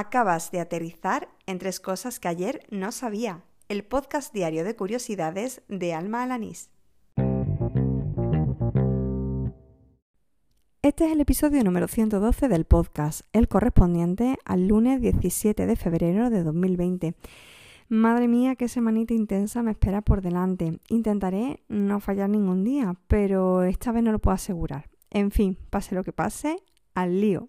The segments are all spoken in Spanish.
Acabas de aterrizar en tres cosas que ayer no sabía. El podcast diario de curiosidades de Alma Alanís. Este es el episodio número 112 del podcast, el correspondiente al lunes 17 de febrero de 2020. Madre mía, qué semanita intensa me espera por delante. Intentaré no fallar ningún día, pero esta vez no lo puedo asegurar. En fin, pase lo que pase, al lío.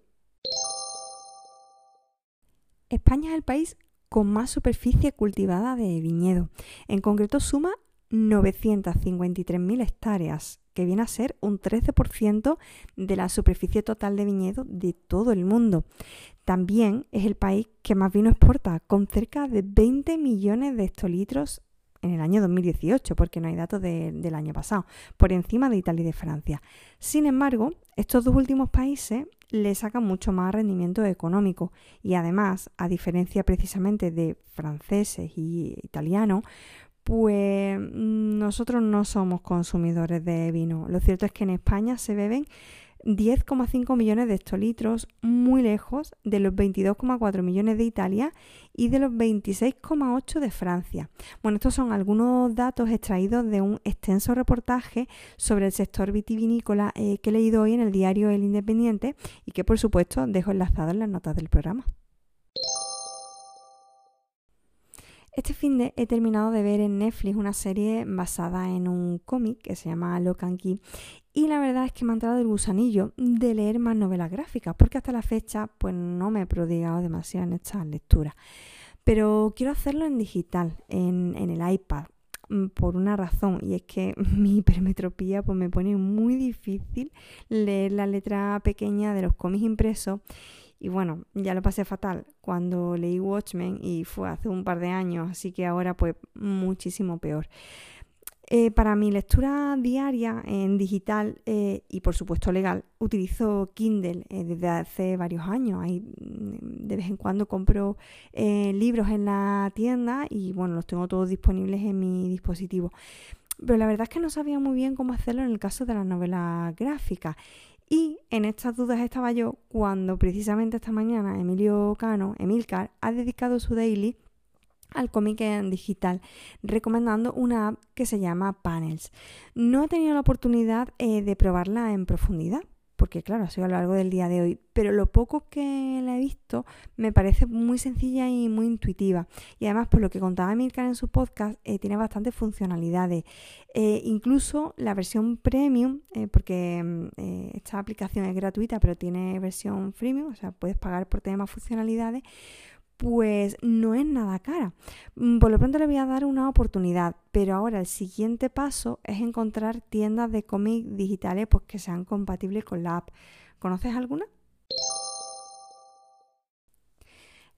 España es el país con más superficie cultivada de viñedo. En concreto suma 953.000 hectáreas, que viene a ser un 13% de la superficie total de viñedo de todo el mundo. También es el país que más vino exporta, con cerca de 20 millones de hectolitros en el año 2018, porque no hay datos del año pasado, por encima de Italia y de Francia. Sin embargo, estos dos últimos países le sacan mucho más rendimiento económico y además, a diferencia precisamente de franceses y italianos, pues mm, nosotros no somos consumidores de vino. Lo cierto es que en España se beben 10,5 millones de hectolitros, muy lejos de los 22,4 millones de Italia y de los 26,8 de Francia. Bueno, estos son algunos datos extraídos de un extenso reportaje sobre el sector vitivinícola eh, que he leído hoy en el diario El Independiente y que por supuesto dejo enlazado en las notas del programa. Este fin de he terminado de ver en Netflix una serie basada en un cómic que se llama Locan Key y la verdad es que me ha entrado el gusanillo de leer más novelas gráficas porque hasta la fecha pues no me he prodigado demasiado en estas lecturas. Pero quiero hacerlo en digital, en, el iPad, mm, por una razón y es que mi hipermetropía pues me pone muy difícil leer la letra pequeña de los cómics impresos y bueno, ya lo pasé fatal cuando leí Watchmen y fue hace un par de años, así que ahora pues muchísimo peor. Eh, para mi lectura diaria en digital eh, y por supuesto legal, utilizo Kindle eh, desde hace varios años. Ahí, mm, de vez en cuando compro libros en la tienda y bueno, los tengo todos disponibles en mi dispositivo. Pero la verdad es que no sabía muy bien cómo hacerlo en el caso de las novelas gráficas. Y en estas dudas estaba yo cuando precisamente esta mañana Emilio Cano, Emilcar, ha dedicado su daily al cómic en digital, recomendando una app que se llama Panels. No he tenido la oportunidad eh, de probarla en profundidad, porque claro, ha sido a lo largo del día de hoy, pero lo poco que la he visto me parece muy sencilla y muy intuitiva. Y además, por lo que contaba Milcar en su podcast, eh, tiene bastantes funcionalidades. Eh, incluso la versión premium, porque mm, esta aplicación es gratuita, pero tiene versión freemium, o sea, puedes pagar por tener más funcionalidades pues no es nada cara. Mm, por lo pronto le voy a dar una oportunidad, pero ahora el siguiente paso es encontrar tiendas de cómics digitales pues, que sean compatibles con la app. ¿Conoces alguna?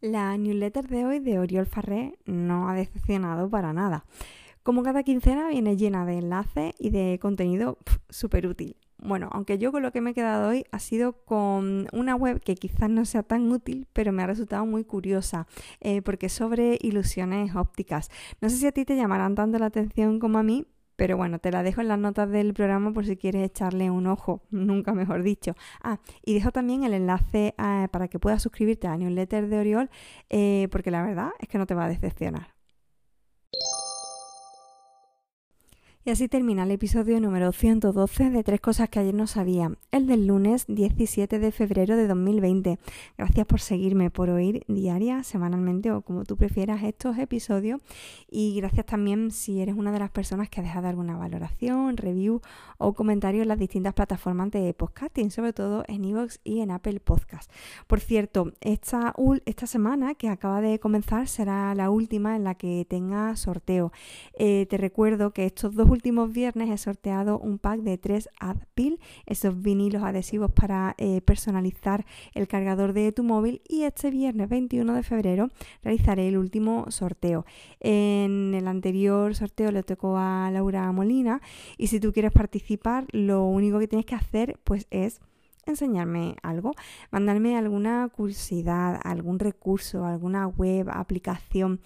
La newsletter de hoy de Oriol Farré no ha decepcionado para nada. Como cada quincena viene llena de enlaces y de contenido súper útil. Bueno, aunque yo con lo que me he quedado hoy ha sido con una web que quizás no sea tan útil, pero me ha resultado muy curiosa, eh, porque es sobre ilusiones ópticas. No sé si a ti te llamarán tanto la atención como a mí, pero bueno, te la dejo en las notas del programa por si quieres echarle un ojo, nunca mejor dicho. Ah, y dejo también el enlace eh, para que puedas suscribirte a la newsletter de Oriol, eh, porque la verdad es que no te va a decepcionar. Y así termina el episodio número 112 de Tres Cosas que ayer no sabía, el del lunes 17 de febrero de 2020. Gracias por seguirme, por oír diaria, semanalmente o como tú prefieras estos episodios. Y gracias también si eres una de las personas que ha dejado alguna valoración, review o comentario en las distintas plataformas de podcasting, sobre todo en iVoox y en Apple Podcast. Por cierto, esta, esta semana que acaba de comenzar será la última en la que tenga sorteo. Eh, te recuerdo que estos dos últimos viernes he sorteado un pack de tres AdPil, esos vinilos adhesivos para eh, personalizar el cargador de tu móvil y este viernes 21 de febrero realizaré el último sorteo. En el anterior sorteo le tocó a Laura Molina y si tú quieres participar lo único que tienes que hacer pues es enseñarme algo, mandarme alguna curiosidad, algún recurso, alguna web, aplicación,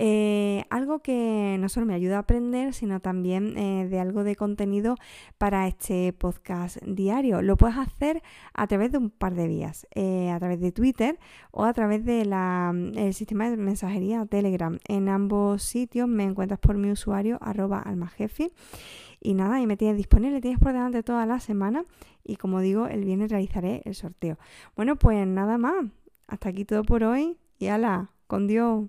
eh, algo que no solo me ayuda a aprender, sino también eh, de algo de contenido para este podcast diario. Lo puedes hacer a través de un par de vías, eh, a través de Twitter o a través del sistema de mensajería Telegram. En ambos sitios me encuentras por mi usuario arroba almajefi. Y nada, y me tienes disponible, tienes por delante toda la semana y como digo, el viernes realizaré el sorteo. Bueno, pues nada más. Hasta aquí todo por hoy y ala, con Dios.